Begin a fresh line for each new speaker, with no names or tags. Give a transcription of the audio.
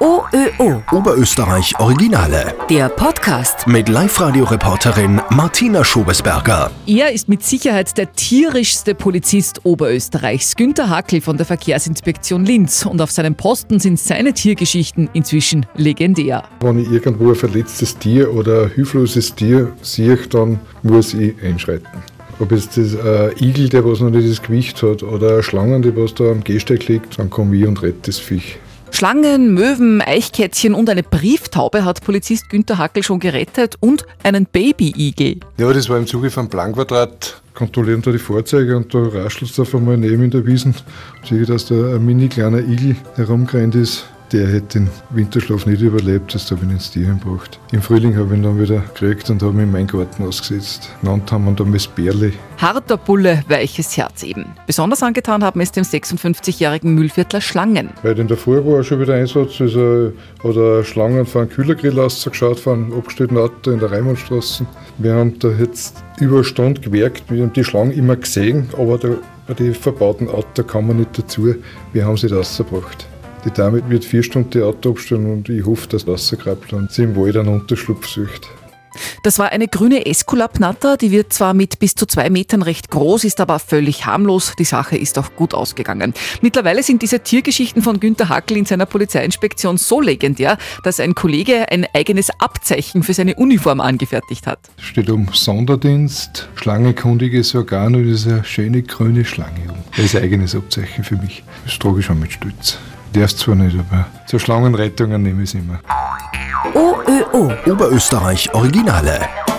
OÖO.
Oberösterreich Originale.
Der Podcast.
Mit Live-Radio-Reporterin Martina Schobesberger.
Er ist mit Sicherheit der tierischste Polizist Oberösterreichs, Günter Hackel von der Verkehrsinspektion Linz. Und auf seinem Posten sind seine Tiergeschichten inzwischen legendär.
Wenn ich irgendwo ein verletztes Tier oder ein hilfloses Tier sehe, dann muss ich einschreiten. Ob jetzt das ein Igel, der was noch nicht das Gewicht hat, oder eine Schlange, die was da am Gehsteig liegt, dann komme ich und rette das Viech.
Schlangen, Möwen, Eichkätzchen und eine Brieftaube hat Polizist Günter Hackel schon gerettet und einen Baby-Igel.
Ja, das war im Zuge von Planquadrat. Kontrollieren da die Fahrzeuge und da raschelt es auf einmal neben in der Wiesen. Sehe ich, dass da ein mini kleiner Igel herumgerannt ist. Der hätte den Winterschlaf nicht überlebt, das habe ich ins Tier gebracht. Im Frühling habe ich ihn dann wieder gekriegt und habe ihn in meinen Garten ausgesetzt. Genannt haben wir ihn dann das Bärli.
Harter Bulle, weiches Herz eben. Besonders angetan haben es dem 56-jährigen Müllviertler Schlangen.
Weil in der Früh war schon wieder Einsatz, also, hat er Schlangen von einem Kühlergrill ausgeschaut, von einem abgestellten Auto in der Raimundstraße. Wir haben da jetzt über eine Stunde gewerkt, wir haben die Schlangen immer gesehen, aber da, bei den verbauten Auto kann man nicht dazu. Wir haben sie rausgebracht. Die Dame wird vier Stunden Auto abstellen und ich hoffe, dass Wasser krabbelt und sie im Wald einen Unterschlupf sucht.
Das war eine grüne Esculap-Natter, die wird zwar mit bis zu zwei Metern recht groß, ist aber völlig harmlos. Die Sache ist auch gut ausgegangen. Mittlerweile sind diese Tiergeschichten von Günter Hackel in seiner Polizeiinspektion so legendär, dass ein Kollege ein eigenes Abzeichen für seine Uniform angefertigt hat.
Steht um Sonderdienst, schlangenkundiges Organ und ist eine schöne grüne Schlange. Das ist ein eigenes Abzeichen für mich. Das trage ich schon mit Stolz. Darf zwar nicht, aber zur Schlangenrettungen nehme ich es immer.
OÖO.
Oberösterreich Originale.